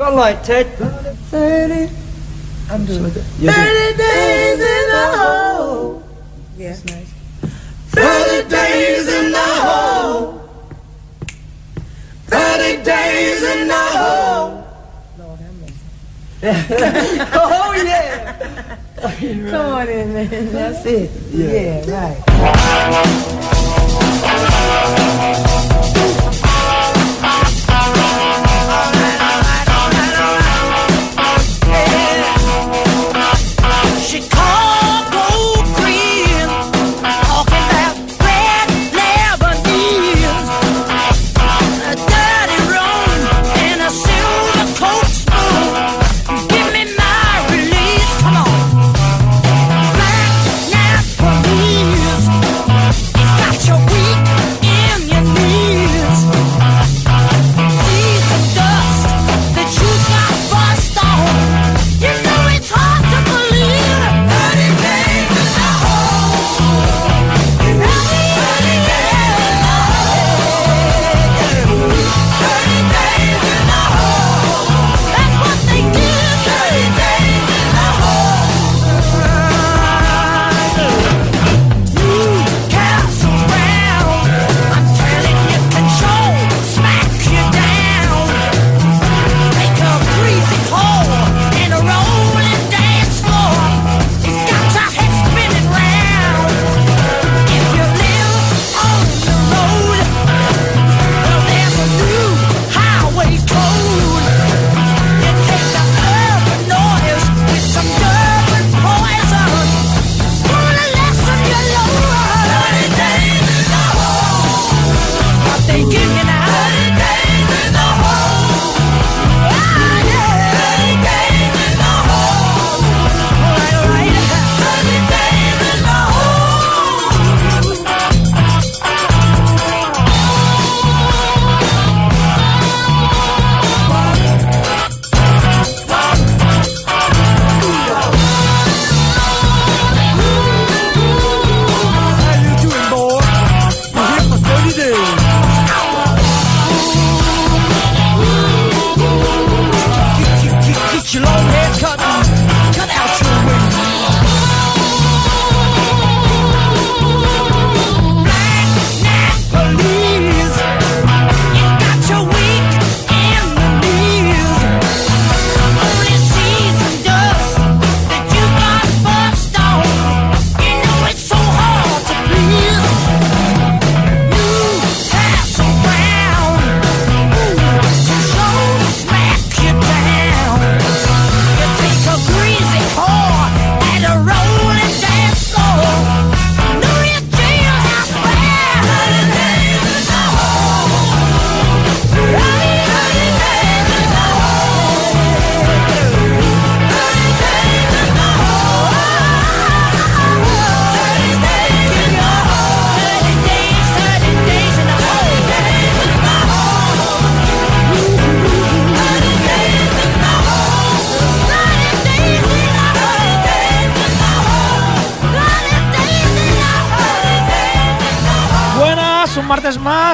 Got like Ted. 30. I'm doing it. 30 days in the hole. Yeah. 30 days in the hole. 30 days in the hole. Lord have mercy. oh yeah. Come on in, man. That's it. Yeah, right.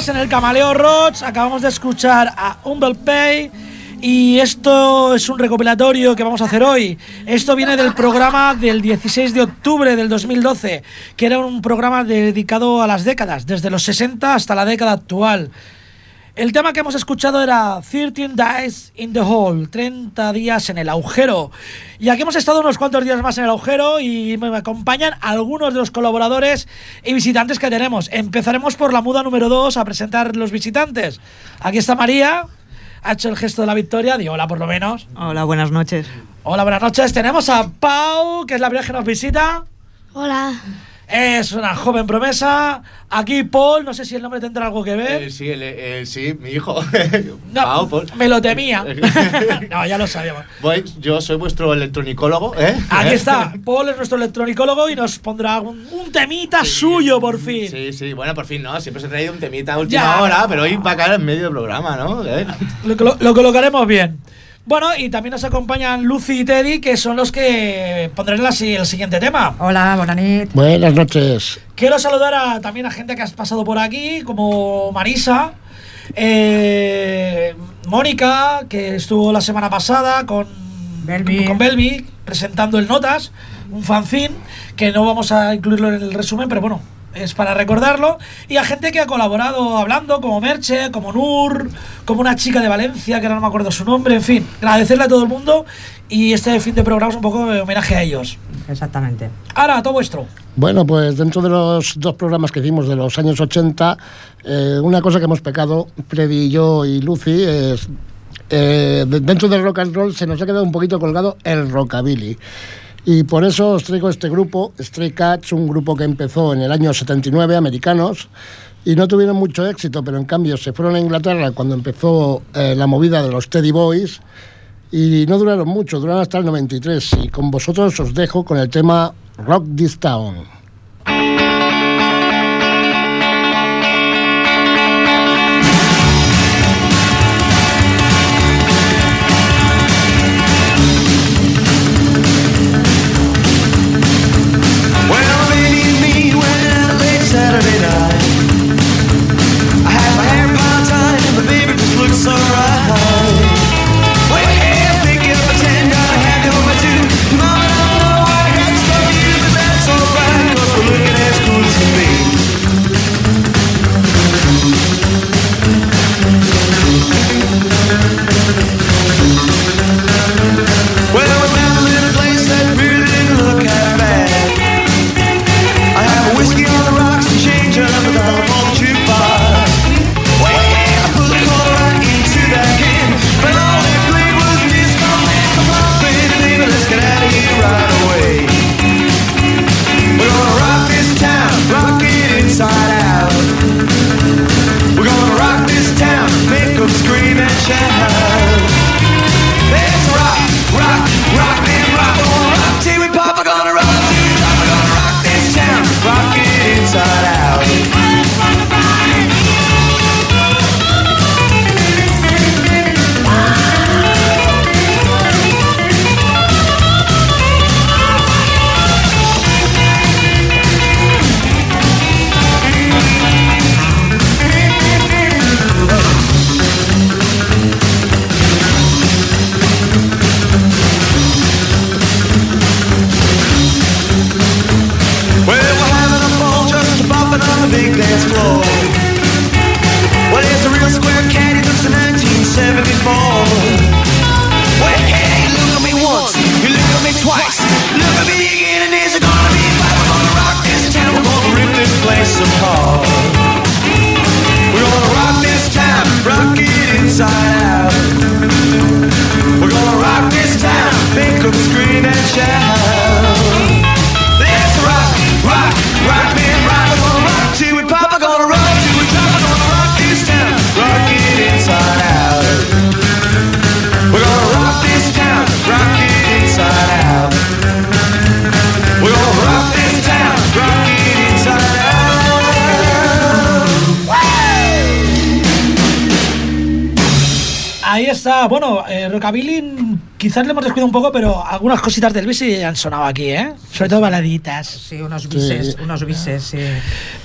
En el Camaleo Roach. Acabamos de escuchar a Humble Pay. Y esto es un recopilatorio que vamos a hacer hoy. Esto viene del programa del 16 de octubre del 2012, que era un programa dedicado a las décadas, desde los 60 hasta la década actual. El tema que hemos escuchado era 13 Days in the Hole, 30 días en el agujero. Y aquí hemos estado unos cuantos días más en el agujero y me acompañan algunos de los colaboradores y visitantes que tenemos. Empezaremos por la muda número 2 a presentar los visitantes. Aquí está María, ha hecho el gesto de la victoria, di hola por lo menos. Hola, buenas noches. Hola, buenas noches. Tenemos a Pau, que es la primera que nos visita. Hola. Es una joven promesa. Aquí Paul, no sé si el nombre tendrá algo que ver. Eh, sí, el, el- sí, mi hijo. No, Pau, Paul. me lo temía. no, ya lo sabíamos. Voy- yo soy vuestro electronicólogo, ¿eh? Aquí está, Paul es nuestro electronicólogo y nos pondrá un, un temita suyo por fin. Sí, sí, bueno, por fin, ¿no? Siempre se ha traído un temita a última Ya. hora, pero hoy va a caer en medio del programa, ¿no? ¿Eh? Lo, lo- lo colocaremos bien. Bueno, y también nos acompañan Lucy y Teddy, que son los que pondrán la el siguiente tema. Hola, buenas noches. Buenas noches. Quiero saludar a, también a gente que has pasado por aquí, como Marisa. Eh, Mónica, que estuvo la semana pasada con Belvi. con Belvi presentando el Notas, un fanzine que no vamos a incluirlo en el resumen, pero bueno, es para recordarlo. Y a gente que ha colaborado hablando, como Merche, como Nur, como una chica de Valencia, que ahora no me acuerdo su nombre, en fin, agradecerle a todo el mundo y este fin de programa es un poco de homenaje a ellos. Exactamente. Ahora, todo vuestro. Bueno, pues dentro de los dos programas que hicimos de los años 80, eh, una cosa que hemos pecado, Freddy, yo y Lucy, es eh, de- dentro del rock and roll se nos ha quedado un poquito colgado el rockabilly. Y por eso os traigo este grupo, Stray Cats, un grupo que empezó en el año 79, americanos, y no tuvieron mucho éxito, pero en cambio se fueron a Inglaterra cuando empezó eh, la movida de los Teddy Boys, y no duraron mucho, duraron hasta el 93. Y con vosotros os dejo con el tema Rock This Town. Está, bueno, eh, Rockabilly mm, quizás le hemos descuidado un poco, pero algunas cositas del sí han sonado aquí, ¿eh? Sobre todo baladitas. Sí, unos bises, unos bises, sí.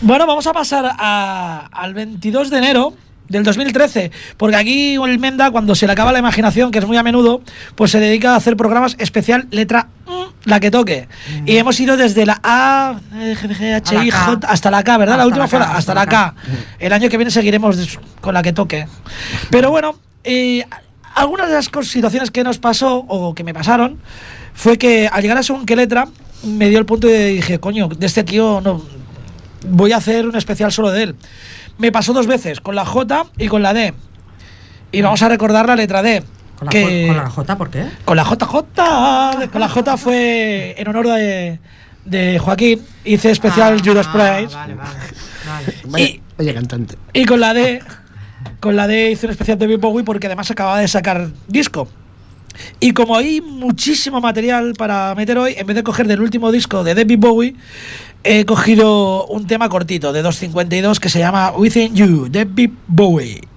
Bueno, vamos a pasar a- al 22 de enero del 2013, porque aquí el Menda, cuando se le acaba la imaginación, que es muy a menudo, pues se dedica a hacer programas especial letra mm, la que toque. Y hemos ido desde la A, G, G, H, A la I, K. J, hasta la K, ¿verdad? la Hasta última la fue K, la- hasta hasta la la K. El año que viene seguiremos con la que toque. Pero bueno, eh, algunas de las situaciones que nos pasó, o que me pasaron, fue que al llegar a según qué letra, me dio el punto y dije, coño, de este tío no, voy a hacer un especial solo de él. Me pasó dos veces, con la J y con la D. Y vamos a recordar la letra D. ¿Con la, que- J, con la J por qué? con la JJ. Con la J fue en honor de, de Joaquín. Hice especial Ah, Judas Price. Vale, vale. vale. Y- vaya cantante. Y con la D, con la D hice un especial de Bowie porque además acababa de sacar disco. Y como hay muchísimo material para meter hoy, en vez de coger del último disco de David Bowie, he cogido un tema cortito de 2.52 que se llama Within You, David Bowie.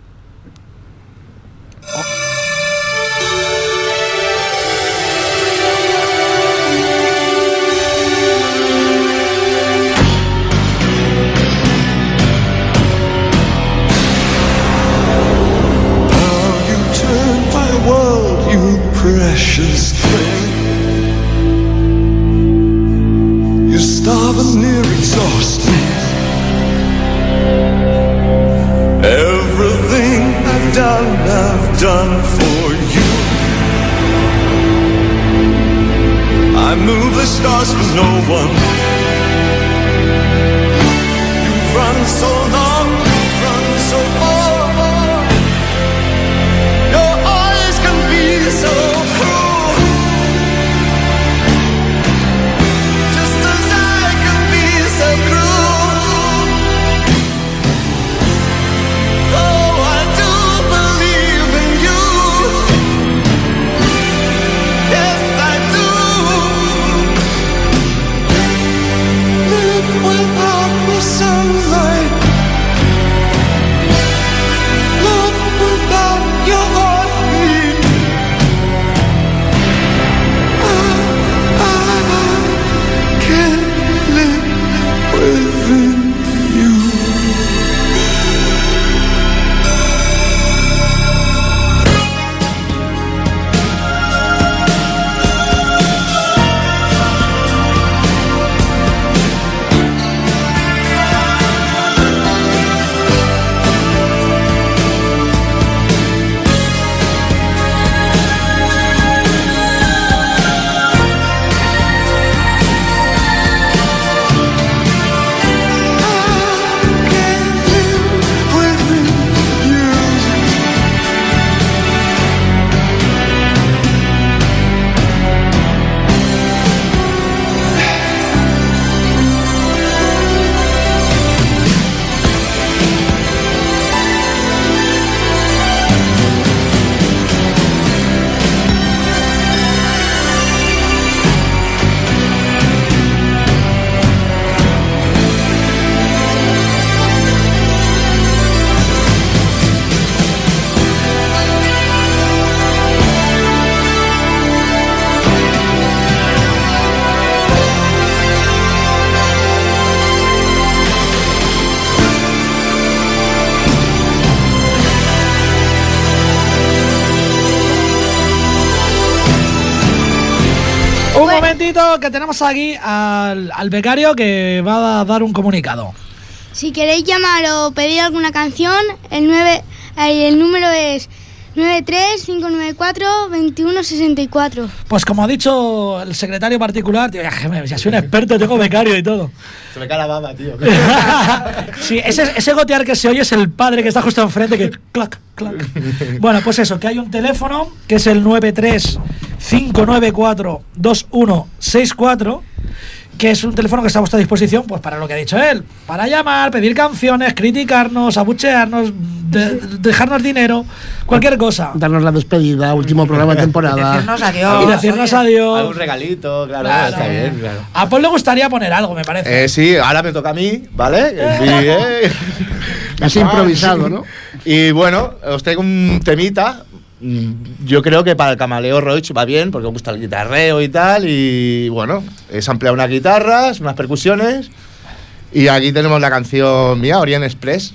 Que tenemos aquí al, al becario que va a dar un comunicado. Si queréis llamar o pedir alguna canción, el, 9, eh, el número es 93594-2164. Pues como ha dicho el secretario particular, tío, ya, soy un experto, tengo becario y todo. Se me cae la baba, tío. sí, ese, ese gotear que se oye es el padre que está justo enfrente que clac, clac. Bueno, pues eso, que hay un teléfono que es el 935942164 que es un teléfono que está a vuestra disposición pues para lo que ha dicho él, para llamar, pedir canciones, criticarnos, abuchearnos, de- dejarnos dinero, cualquier cosa. Darnos la despedida, último programa de temporada. Decirnos adiós. Y decirnos oye. adiós. Algún regalito, claro, Claro. está bien, claro. A Paul le gustaría poner algo, me parece. Eh, sí, ahora me toca a mí, ¿vale? Sí, eh. Así improvisado, ¿no? Y bueno, os traigo un temita. Mm, Yo creo que para el Camaleo Roach va bien, porque gusta el guitarreo y tal. Y bueno, es ampliar unas guitarras, unas percusiones. Y aquí tenemos la canción mía, Orient Express.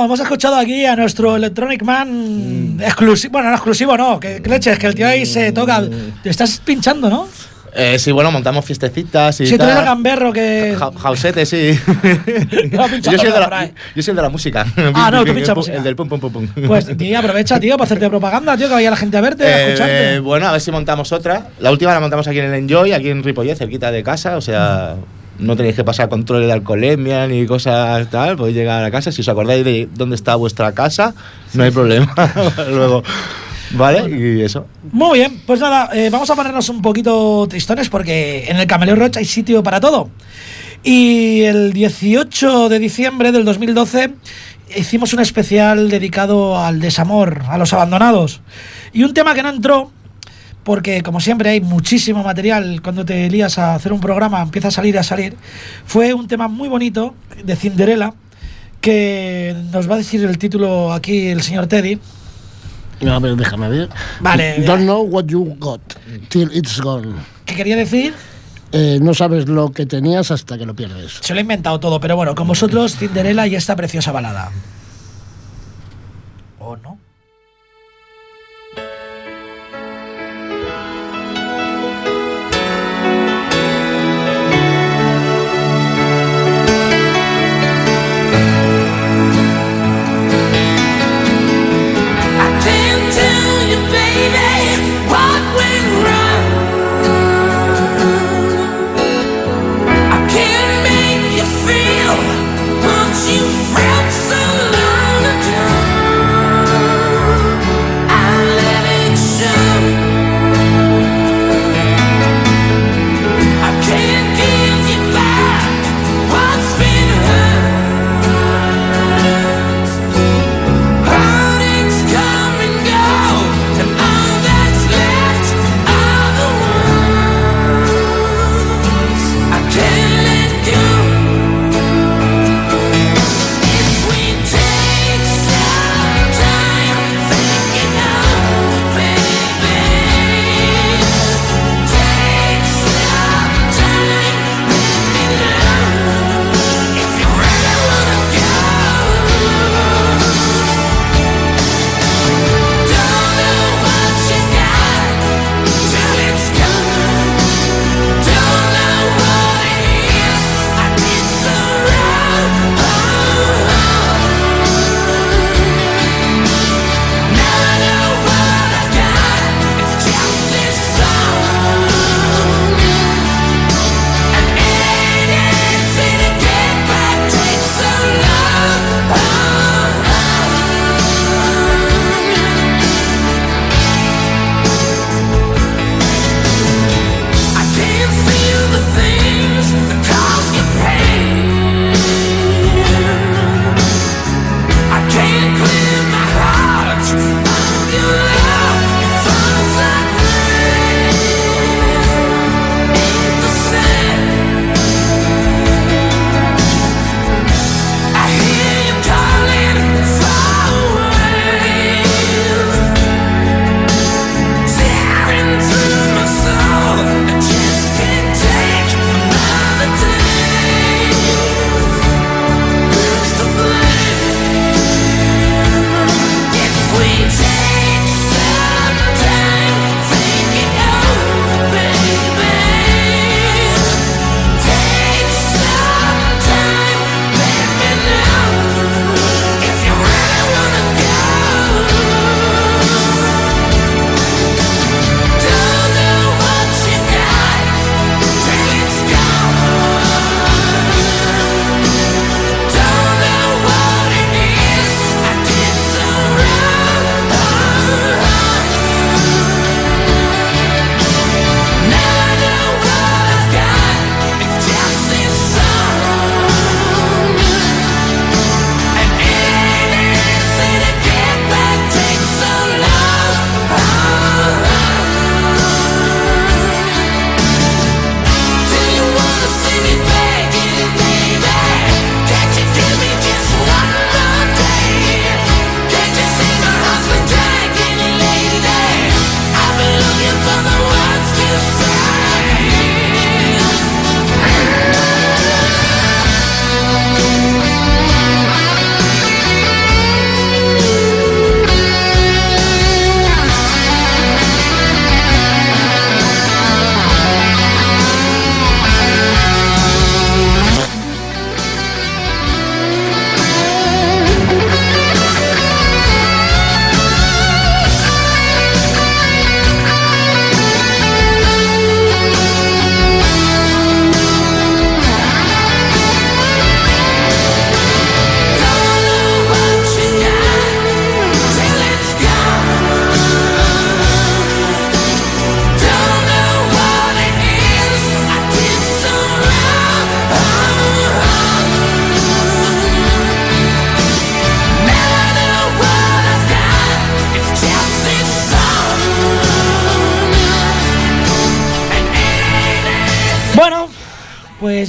Bueno, hemos escuchado aquí a nuestro Electronic Man Mm. exclusivo. Bueno, no exclusivo, no. Que, que leches, que el tío ahí se toca. Te estás pinchando, ¿no? Eh, sí, bueno, montamos fiestecitas y Si tú eres el gamberro que. Ja- Jausete, sí. No, yo, soy el de la, yo soy el de la música. Ah, no, tú El pinchas música. El del pum, pum, pum, pum. Pues, tío, aprovecha, tío, para hacerte propaganda, tío, que vaya la gente a verte, a Eh, escucharte. eh, bueno, a ver si montamos otra. La última la montamos aquí en el Enjoy, aquí en Ripollet, cerquita de casa. O sea, no tenéis que pasar control de alcoholemia ni cosas tal. Podéis llegar a la casa. Si os acordáis de dónde está vuestra casa, no hay problema. Luego, ¿vale? Y eso. Muy bien, pues nada, eh, vamos a ponernos un poquito tristones porque en el Camaleo Roach hay sitio para todo. Y el 18 de diciembre del 2012 hicimos un especial dedicado al desamor, a los abandonados. Y un tema que no entró, porque como siempre hay muchísimo material cuando te lías a hacer un programa, empieza a salir a salir, fue un tema muy bonito de Cinderella que nos va a decir el título aquí el señor Teddy. A ver, déjame ver. Vale. Don't know what you got till it's gone. ¿Qué quería decir? Eh, no sabes lo que tenías hasta que lo pierdes. Se lo he inventado todo, pero bueno, con vosotros, Cinderella y esta preciosa balada.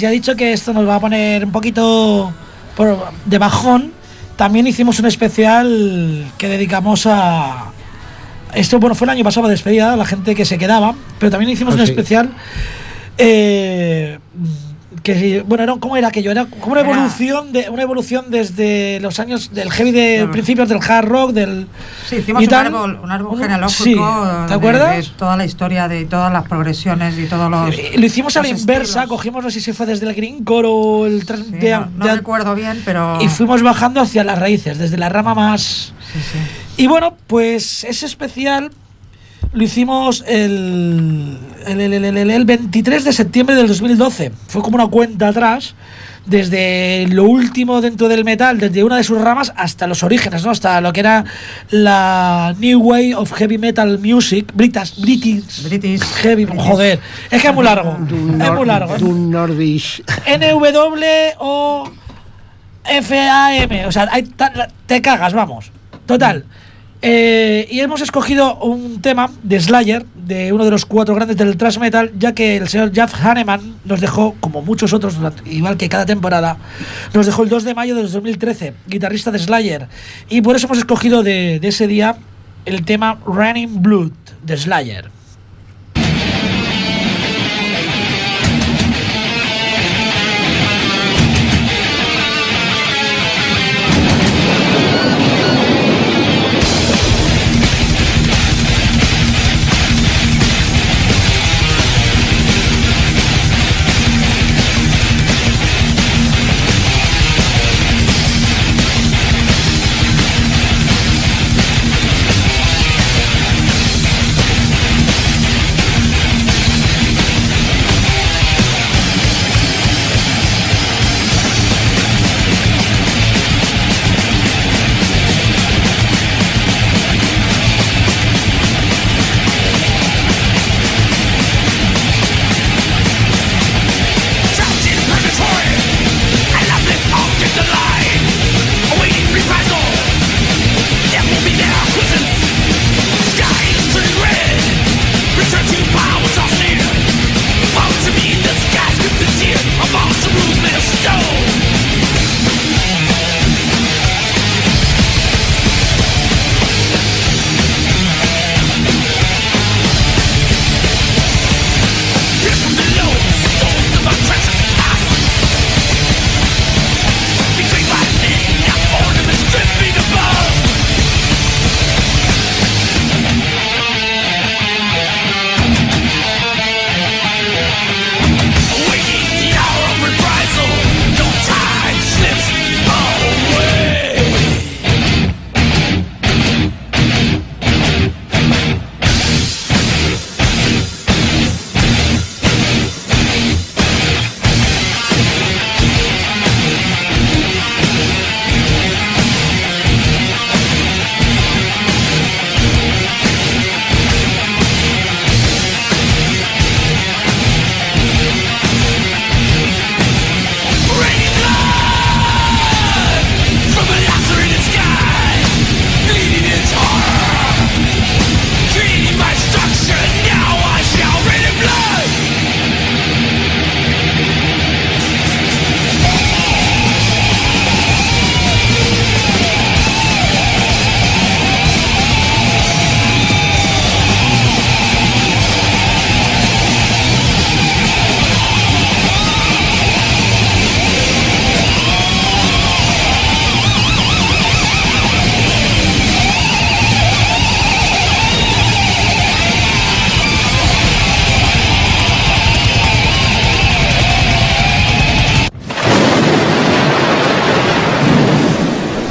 Ya he dicho que esto nos va a poner un poquito por, de bajón. También hicimos un especial que dedicamos a. Esto, bueno, fue el año pasado despedida la gente que se quedaba, pero también hicimos Ah, un sí. especial. eh, que bueno era cómo era aquello era como una evolución de una evolución desde los años del heavy de principios del hard rock del Sí, hicimos y un tal. árbol, un árbol genealógico sí, ¿te acuerdas? de toda la historia, de todas las progresiones y todos los. Lo hicimos a la los inversa cogimos no sé si fue desde el greencore o el Sí, de- no, no recuerdo bien, pero. y fuimos bajando hacia las raíces desde la rama más Sí, sí. Y bueno, pues ese especial lo hicimos el, el, el- el- el- el 23 de septiembre del 2012. Fue como una cuenta atrás, desde lo último dentro del metal, desde una de sus ramas hasta los orígenes, ¿no? Hasta lo que era la New Way of Heavy Metal Music, British, British, British. Heavy, joder, es que es muy largo, es muy largo. ¿eh? Nordish. NW o FAM. O sea, hay te cagas, vamos. Total. Eh, y hemos escogido un tema de Slayer, de uno de los cuatro grandes del thrash metal, ya que el señor Jeff Hanneman nos dejó, como muchos otros, igual que cada temporada, nos dejó el 2 de mayo de 2013, guitarrista de Slayer. Y por eso hemos escogido de ese día el tema Running Blood de Slayer.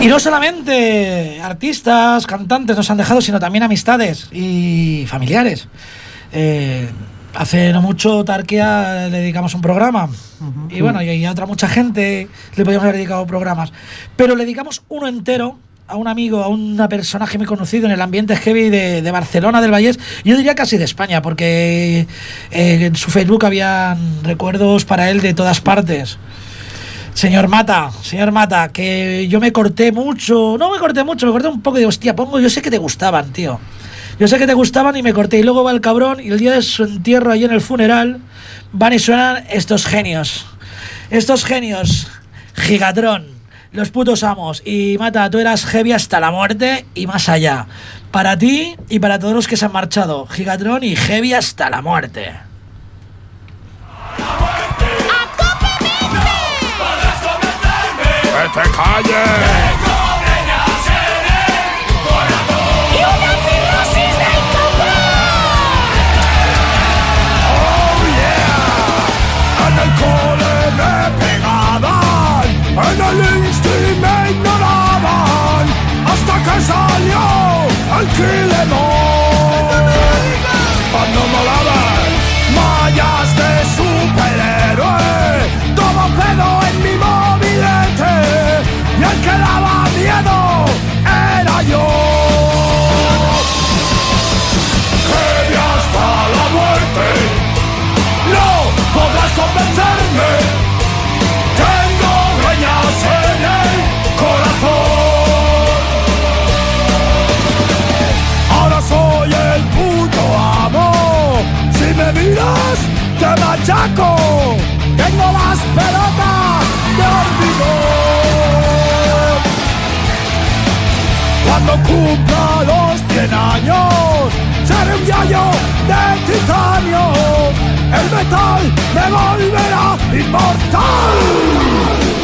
Y no solamente artistas, cantantes nos han dejado, sino también amistades y familiares. Eh, hace no mucho Tarquia le dedicamos un programa. Y bueno, y a otra mucha gente le podíamos haber dedicado programas. Pero le dedicamos uno entero a un amigo, a un personaje muy conocido en el ambiente heavy de, de Barcelona, del Vallés, yo diría casi de España, porque eh, en su Facebook habían recuerdos para él de todas partes. Señor Mata, señor Mata, que yo me corté mucho, no me corté mucho, me corté un poco de hostia, pongo, yo sé que te gustaban, tío. Yo sé que te gustaban y me corté. Y luego va el cabrón y el día de su entierro, allí en el funeral, van y suenan estos genios. Estos genios, Gigatron, los putos amos y Mata, tú eras heavy hasta la muerte y más allá. Para ti y para todos los que se han marchado, Gigatron y heavy hasta la muerte. Te calles! Y una cirrosis del. ¡Oh, yeah! En el cole me pegaban, en el insti me ignoraban, hasta que salió el Kilemon. Era yo. Heavy hasta la muerte. No podrás convencerme. Tengo greñas en el corazón. Ahora soy el puto amo. Si me miras, te machaco. Tengo las pelotas cumpla los 100 años, seré un gallo de titanio. El metal me volverá inmortal.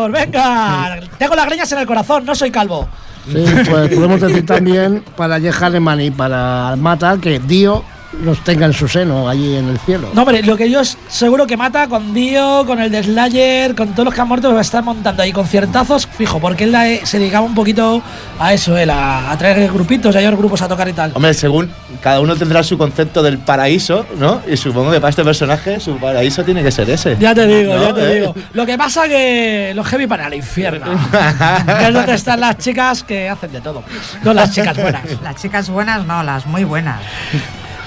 Señor, venga. Tengo las greñas en el corazón, no soy calvo. Sí, pues podemos decir también para Jeff Hanneman y para Mata que Dio los tenga en su seno, allí en el cielo. No, hombre, lo que yo seguro que mata con Dio, con el de Slayer, con todos los que han muerto, va a estar montando ahí conciertazos, fijo, porque él eh, se dedicaba un poquito a eso, él, a, a traer grupitos, a llevar grupos a tocar y tal. Hombre, según cada uno tendrá su concepto del paraíso, ¿no? Y supongo que para este personaje su paraíso tiene que ser ese. Ya te digo, ¿No? ya te ¿Eh? digo. Lo que pasa que los heavy van al infierno. que es donde están las chicas que hacen de todo. No las chicas buenas. Las chicas buenas no, las muy buenas.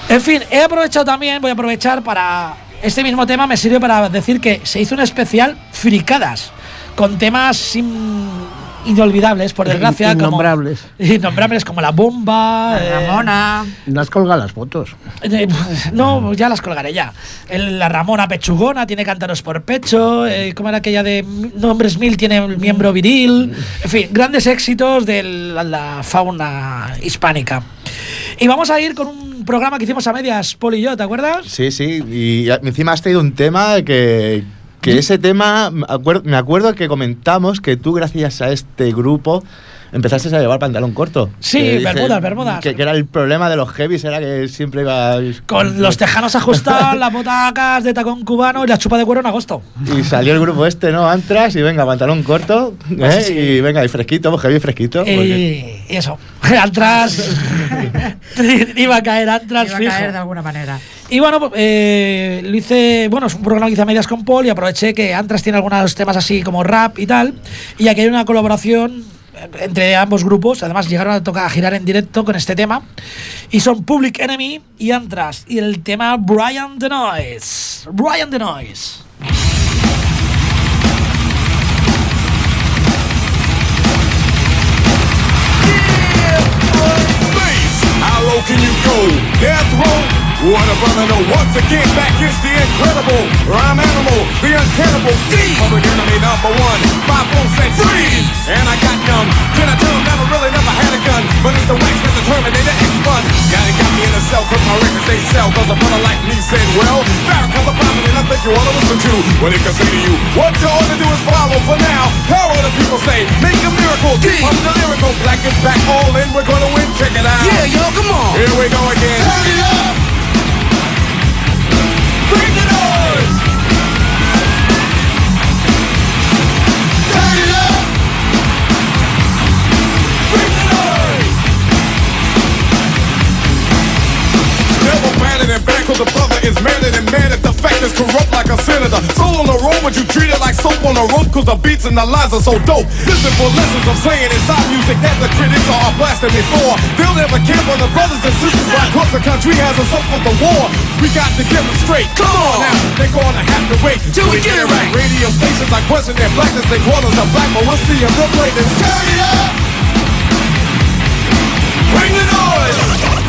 En fin, he aprovechado también, voy a aprovechar para. Este mismo tema me sirve para decir que se hizo un especial fricadas. Con temas in- inolvidables, por desgracia. como- Innombrables. innombrables como la bomba. eh, Ramona. No has colgado las fotos. eh, no, ya las colgaré ya. El- la Ramona Pechugona tiene cántaros por pecho. Eh, ¿Cómo era aquella de Nombres Mil? Tiene el miembro viril. En fin, grandes éxitos de la, la fauna hispánica. Y vamos a ir con un programa que hicimos a medias, Poli y yo, ¿te acuerdas? Sí, sí. Y encima has traído un tema que, que ese tema, me acuer- me acuerdo que comentamos que tú, gracias a este grupo, empezaste a llevar pantalón corto. Sí, Que dice- bermudas, bermudas. Que, que era el problema de los heavies, era que siempre iba. Con los tejanos ajustados, las botacas de tacón cubano y la chupa de cuero en agosto. Y salió el grupo este, ¿no? Antras, y venga, pantalón corto, ¿eh? Sí, sí. y venga, y fresquito, heavy fresquito. porque- Y, y eso, Antras. iba a caer Antras Iba a fijo. caer de alguna manera. Y bueno, pues, eh, lo hice, bueno, es un programa que hice a medias con Paul y aproveché que Antras tiene algunos temas así como rap y tal. Y aquí hay una colaboración entre ambos grupos. Además, llegaron a tocar a girar en directo con este tema. Y son Public Enemy y Antras. Y el tema Brian the. Brian the? Death? What a brother know. Once again, back is the incredible rhyme animal, the uncannibal D. Public enemy number one. Five four said freeze, and I got numb. Then I turned, never really never had a gun, but it's the wax with the Terminator X fun. Yeah, they got me in a cell, cause my records they sell. Cause a brother like me said, well, Farrakhan's a prophet, and I think you to listen to what he can say to you. What you ought to do is follow for now. How the people say? Make a miracle. D. I'm the lyrical. Black is back, all in. We're gonna madder than mad at the fact is corrupt like a senator. Soul on the road, but you treat it like soap on a rope cause the beats and the lines are so dope. Listen for lessons I'm saying inside music that the critics are blasting before. They'll never care for the brothers and sisters why across the country has us up for the war. We got to get them straight. Come on now, they're gonna have to wait till we get it right. Radio stations like question their blackness, they call us a black, but we'll see them real late. Turn it up! Bring the noise!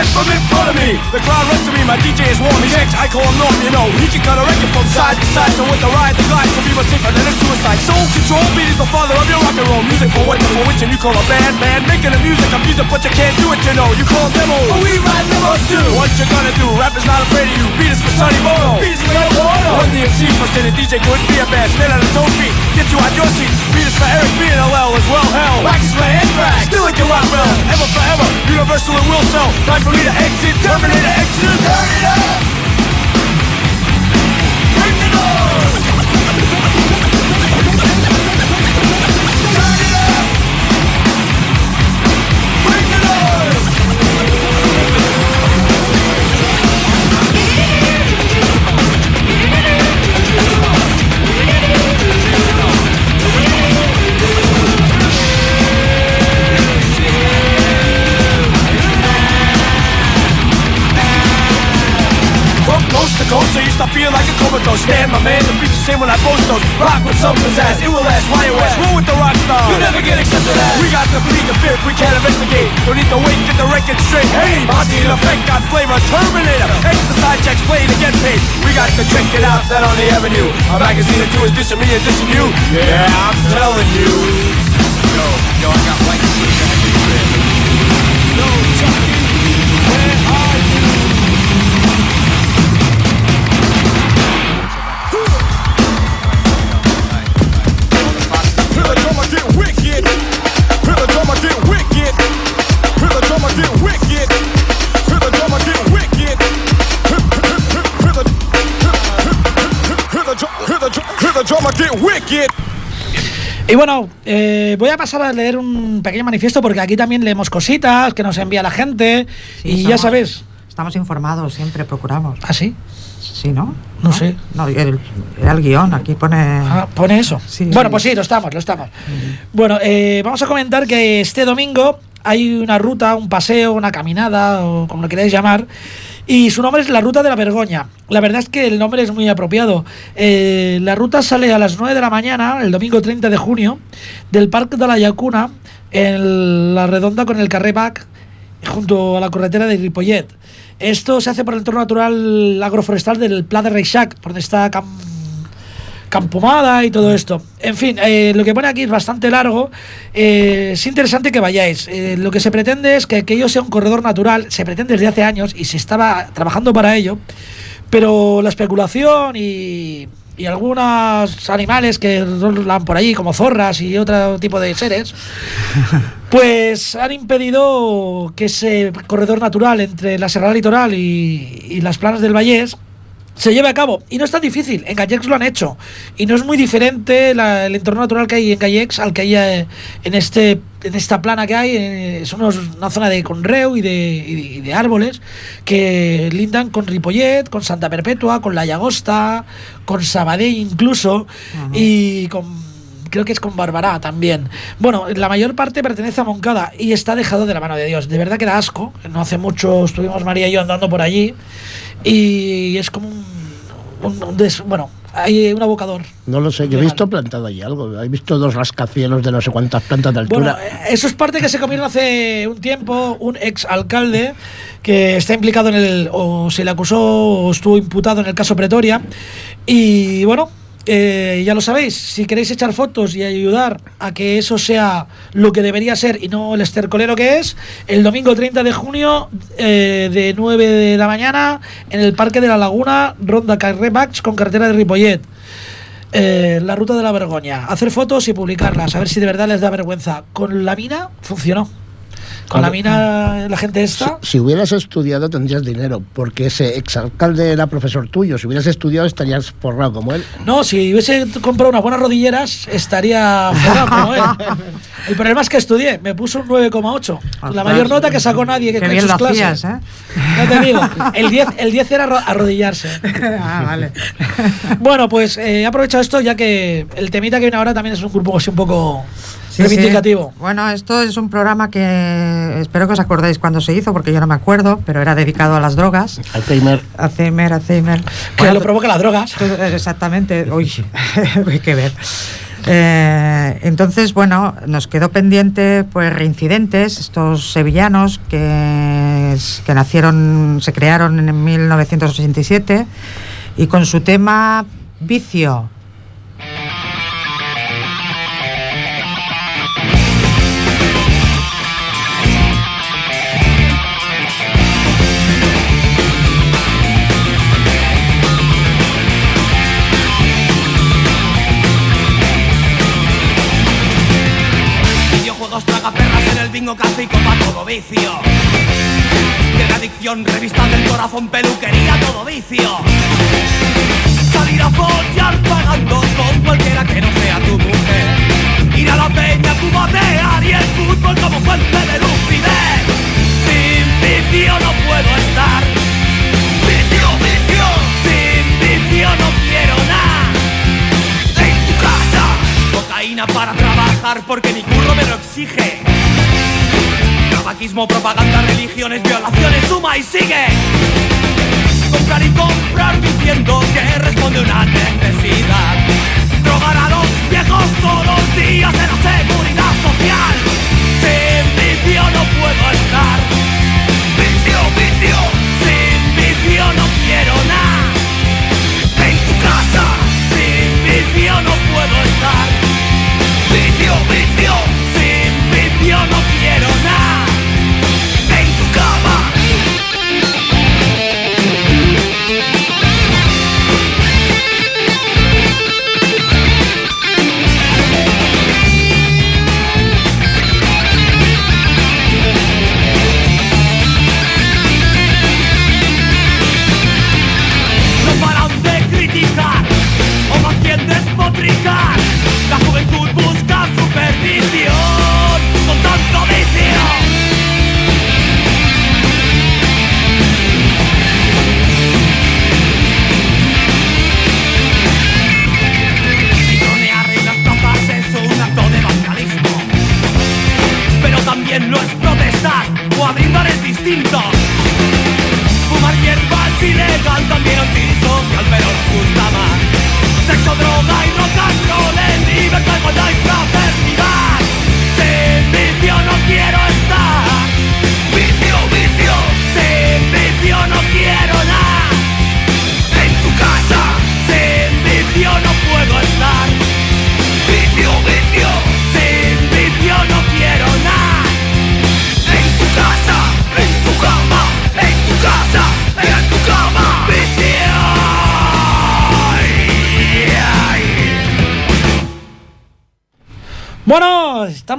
Get from in front of me. The crowd runs to me. My DJ is warm. He's X. I call him Norm. You know he can cut a record from side to side. So with the ride, the glide, so be much safer than a suicide. Soul control beat is the father of your rock and roll music. For what for which, and you call a band man making the music. I'm music, but you can't do it. You know you call demos. But we ride demos too. What you gonna do? Rap is not afraid of you. Beat is for Sonny Bono. Beat is for Ed Bono. Run the MC for saying DJ couldn't be a band. Stand on his own feet. Get you out your seat. Beat is for Eric B and LL as well. Hell. Wax is for Anthrax. Still your rock bell. Ever forever. Universal and will sell. Time for to exit. Terminator exit. Turn it up. The the same when I post those. Rock with some pizzazz, it will last. Why you ask? Roll with the rock star. You never get accepted as. We got to plead the fifth, we can't investigate. Don't need to wait, get the record straight. Hey, Monty in effect, got flavor, Terminator. Exercise checks, play to get paid. We got to check it out, that on the avenue. A magazine or two is dissing me and dissing you. Yeah, I'm telling you. Yo, yo, I got white Y bueno, eh, voy a pasar a leer un pequeño manifiesto porque aquí también leemos cositas que nos envía la gente. Sí, y ya sabes. Estamos informados, siempre procuramos. ¿Ah, sí? Sí, ¿no? No sé. No, el, el guion, aquí pone... Ah, pone eso. Sí, bueno, pues sí, lo estamos, lo estamos. Bueno, eh, vamos a comentar que este domingo hay una ruta, un paseo, una caminada, o como lo queráis llamar, y su nombre es la Ruta de la Vergoña. La verdad es que el nombre es muy apropiado. Eh, la ruta sale a las 9 de la mañana, el domingo 30 de junio, del Parque de la Llacuna, en la redonda con el Carré Bac, junto a la carretera de Ripollet. Esto se hace por el entorno natural agroforestal del Pla de Reixac, donde está Cam- Campomada y todo esto. En fin, eh, lo que pone aquí es bastante largo. Eh, es interesante que vayáis. Eh, lo que se pretende es que aquello sea un corredor natural. Se pretende desde hace años y se estaba trabajando para ello. Pero la especulación y, y algunos animales que rolan por allí, como zorras y otro tipo de seres, pues han impedido que ese corredor natural entre la Serrada Litoral y, y las planas del Vallés se lleve a cabo. Y no es tan difícil, en Gallex lo han hecho. Y no es muy diferente la- el entorno natural que hay en Gallex al que hay eh, en este en esta plana que hay, eh, es unos- una zona de conreu y de, y de- y de árboles que lindan con Ripollet, con Santa Perpetua, con La Llagosta, con Sabadell incluso, y con creo que es con Barbará también. Bueno, la mayor parte pertenece a Moncada y está dejado de la mano de Dios. De verdad que da asco. No hace mucho estuvimos María y yo andando por allí y es como un, un- un des- bueno, hay un abocador. No lo sé, yo he visto plantado ahí algo. He visto dos rascacielos de no sé cuántas plantas de Bueno, altura. eh, eso es parte que se comieron hace un tiempo un ex alcalde que está implicado en el, o se le acusó o estuvo imputado en el caso Pretoria. Y bueno, eh, ya lo sabéis, si queréis echar fotos y ayudar a que eso sea lo que debería ser y no el estercolero que es, el domingo 30 de junio eh, de 9 de la mañana en el Parque de la Laguna, Ronda Carré Baix con carretera de Ripollet. Eh, la ruta de la vergoña. Hacer fotos y publicarlas, a ver si de verdad les da vergüenza. Con la mina funcionó. Con la mina, la gente esta. Si hubieras estudiado tendrías dinero, porque ese exalcalde era profesor tuyo. Si hubieras estudiado estarías forrado como él. No, si hubiese comprado unas buenas rodilleras, estaría forrado como él. El problema es que estudié, me puso un 9,8. La mayor nota que sacó nadie que Qué en bien sus lo clases. hacías, ¿eh? Ya te digo, el 10, el 10 era arro- arrodillarse. ah, vale. Bueno, pues eh, he aprovechado esto ya que el temita que viene ahora también es un grupo así un poco Sí, reivindicativo. sí. Bueno, esto es un programa que espero que os acordéis cuando se hizo, porque yo no me acuerdo, pero era dedicado a las drogas. Alzheimer. Alzheimer, Alzheimer. Que Bueno, lo provoca las drogas. Todo- Exactamente, uy, hay que ver. Eh, entonces, bueno, nos quedó pendiente pues reincidentes, estos sevillanos que, que nacieron, se crearon en 1987 y con su tema vicio. Videojuegos tragaperras en el bingo café y todo vicio. La adicción, revistas del corazón, peluquería, todo vicio. Salir a follar pagando con cualquiera que no sea tu mujer. Ir a la peña, cubatear y el fútbol como fuente de lucidez. Sin vicio no puedo estar. Vicio, vicio. Para trabajar porque mi curro me lo exige. Tabaquismo, propaganda, religiones, violaciones, suma y sigue. Comprar y comprar diciendo que responde una necesidad. Drogar a los viejos todos los días en la seguridad social. Sin vicio no puedo estar. Vicio, vicio. Sin vicio no quiero nada. En tu casa. Sin vicio no puedo estar. Vicio, vicio. Sin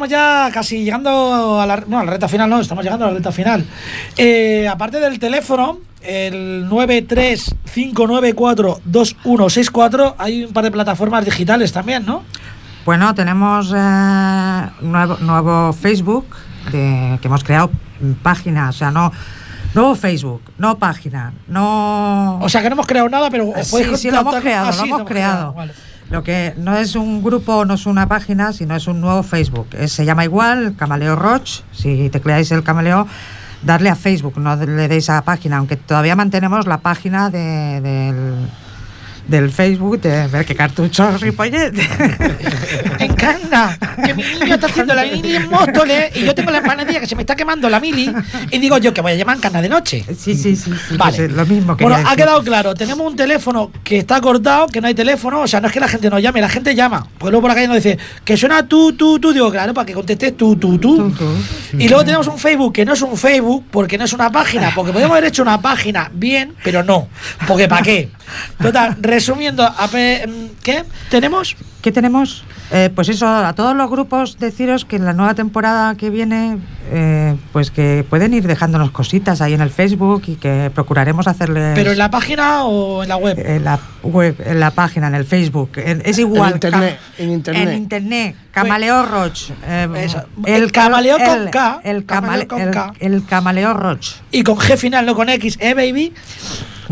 estamos ya casi llegando a la, no, a la recta final, no, estamos llegando a la recta final. Eh, aparte del teléfono, el 935942164, hay un par de plataformas digitales también, ¿no? Bueno, tenemos eh, nuevo, nuevo Facebook de- que hemos creado página, o sea, no nuevo Facebook, no página, no. O sea que no hemos creado nada, pero sí, sí, lo hemos creado, Ah, lo hemos creado. vale. Lo que no es un grupo, no es una página, sino es un nuevo Facebook. Es- se llama igual, Camaleo Roch. Si tecleáis el Camaleo, darle a Facebook, no le deis a la página, aunque todavía mantenemos la página de- del, del Facebook de ver qué cartucho Ripollet. Me encanta que mi niño está haciendo la mili en Móstoles y yo tengo la empanadilla que se me está quemando la mili y digo yo que voy a llamar cana de noche. Sí, sí, sí. sí, Vale. pues, lo mismo que Bueno, ha quedado claro. Tenemos un teléfono que está cortado, que no hay teléfono. O sea, no es que la gente nos llame, la gente llama. Pues luego por la calle nos dice que suena tú, tú, tú. Digo, claro, para que contestes tú, tú, tú. Y luego tenemos un Facebook que no es un Facebook porque no es una página. Porque podemos haber hecho una página bien, pero no. Porque ¿para qué? Total, resumiendo, a pe- ¿qué? ¿Tenemos? ¿Qué tenemos? Eh, pues eso, a todos los grupos deciros que en la nueva temporada que viene, eh, pues que pueden ir dejándonos cositas ahí en el Facebook y que procuraremos hacerles... ¿Pero en la página o en la web? en la web, en la página, en el Facebook. En- es igual. En internet, cam- en internet. En internet. Camaleo Roch. eh. El camaleo con K, El, camaleo camale- con el- K. el Camaleo Roch. Y con G final, no con X, ¿eh, baby?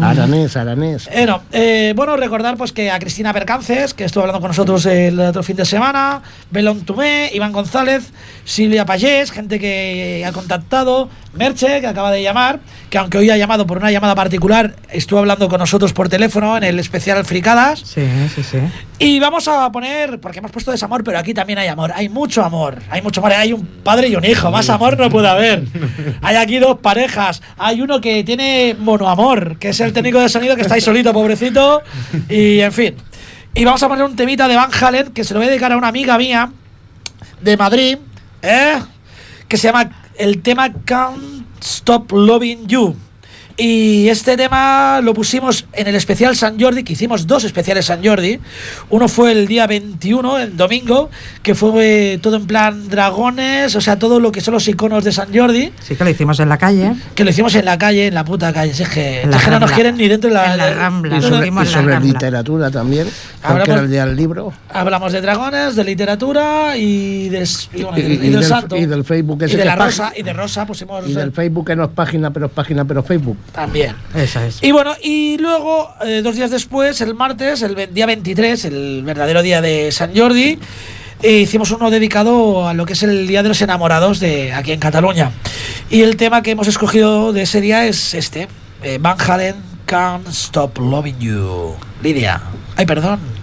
Aranés, aranés. Eh, no, eh, bueno, recordar pues que a Cristina Percances, que estuvo hablando con nosotros el otro fin de semana, Belón Tumé, Iván González, Silvia Payés, gente que ha contactado, Merche, que acaba de llamar, que aunque hoy ha llamado por una llamada particular, estuvo hablando con nosotros por teléfono en el especial Fricadas. Sí, sí, sí. Y vamos a poner, porque hemos puesto desamor, pero aquí también hay amor, hay mucho amor, hay mucho amor, hay un padre y un hijo, más amor no puede haber. Hay aquí dos parejas, hay uno que tiene monoamor, que es el técnico de sonido que está ahí solito, pobrecito, y en fin. Y vamos a poner un temita de Van Halen que se lo voy a dedicar a una amiga mía de Madrid, ¿eh? que se llama el tema Can't Stop Loving You. Y este tema lo pusimos en el especial San Jordi, que hicimos dos especiales San Jordi. Uno fue el día 21, el domingo, que fue todo en plan dragones, o sea, todo lo que son los iconos de San Jordi, Sí que lo hicimos en la calle. que lo hicimos en la calle, en la puta calle. Si es que, la no nos quieren ni dentro de la, En la de- Rambla. Y sobre, y en la sobre Rambla. literatura también, Hablamos- porque era el día del libro. Hablamos de dragones, de literatura y, de, y, bueno, y del- y y del del, santo. y del Facebook Y ese de que la rosa, y de rosa pusimos y del Facebook que no es página, pero es página, pero es Facebook. También. Esa es. Y bueno, y luego, eh, dos días después, el martes, el día 23, el verdadero día de San Jordi, eh, hicimos uno dedicado a lo que es el Día de los Enamorados de aquí en Cataluña. Y el tema que hemos escogido de ese día es este, eh, Van Halen, Can't Stop Loving You. Lidia. Ay, perdón.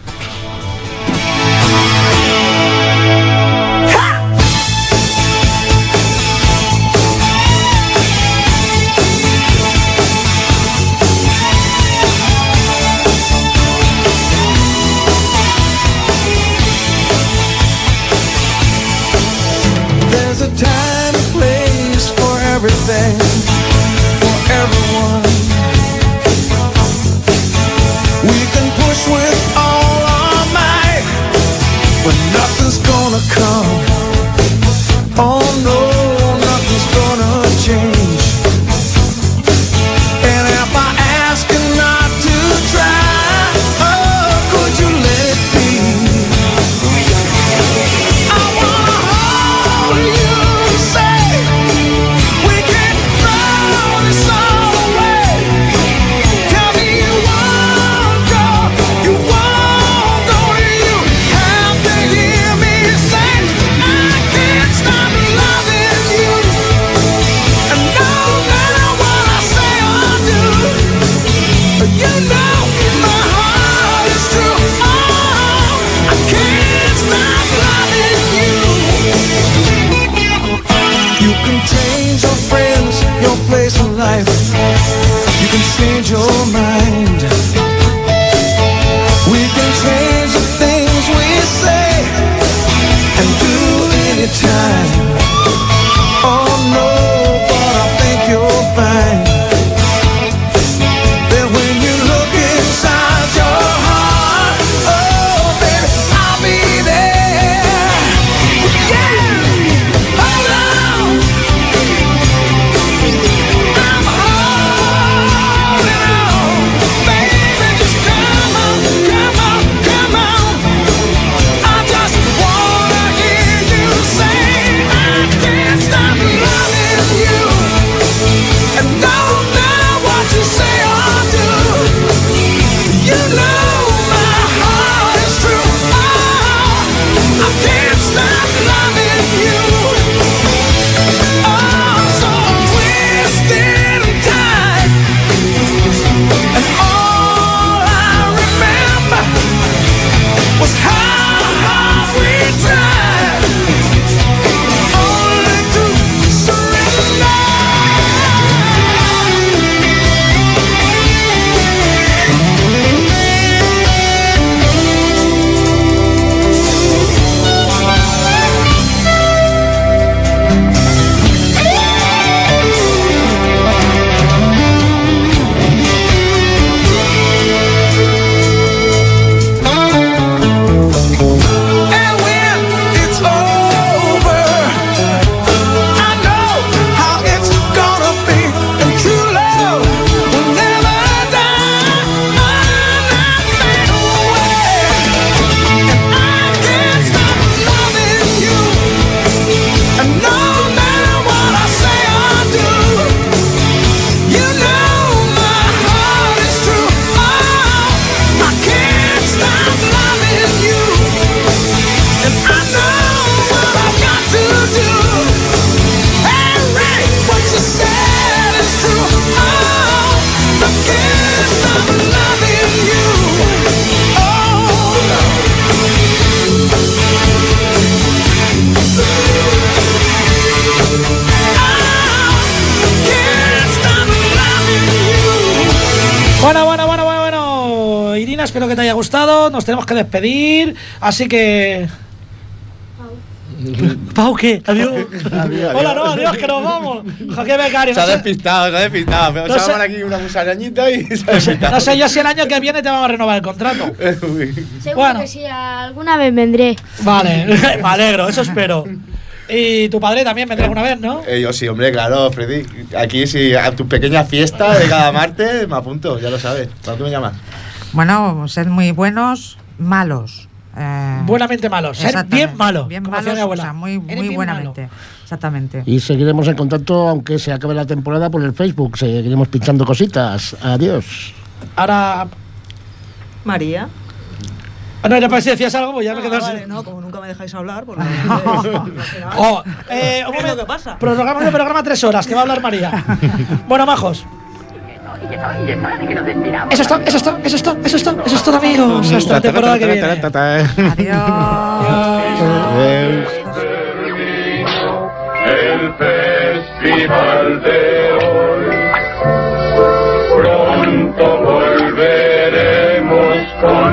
Everything, tenemos que despedir, así que. Pau, ¿qué? Adiós. Hola, no, adiós, que nos vamos. Joaquín Becario. Se ha despistado, se ha despistado. Pero No se llaman aquí una musarañita y se ha despistado. no sé yo si el año que viene te vamos a renovar el contrato. Seguro Bueno. que sí, alguna vez vendré. Vale, me alegro, eso espero. Y tu padre también vendrá alguna vez, ¿no? Eh, yo sí, hombre, claro, Freddy. Aquí sí, a tu pequeña fiesta de cada martes me apunto, ya lo sabes. ¿Para qué me llamas? Bueno, sed muy buenos, malos. Eh, Buenamente malo, ser bien malo. Bien como decía malos, mi abuela. o sea, muy, muy buenamente. Exactamente. Y seguiremos en contacto aunque se acabe la temporada por el Facebook. Seguiremos pinchando cositas. Adiós. Ahora. María. Ah, No, era para si decías algo, pues ya me Ah, quedo vale, no, como nunca me dejáis hablar, pues Oh, eh, un ¿Qué momento. lo que pasa? Programa de programa tres horas, que va a hablar María. bueno, majos. Eso es todo, eso es todo, eso es todo, eso es todo, eso es todo, amigos. Hasta la temporada que viene. Adiós. el festival de hoy. Pronto volveremos con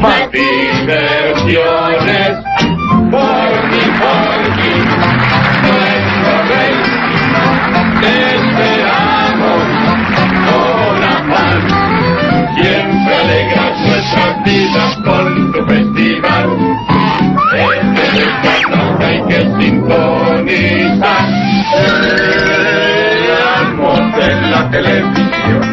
más diversiones. Con tu festival. Este que hay que sintonizar. Veamos en la televisión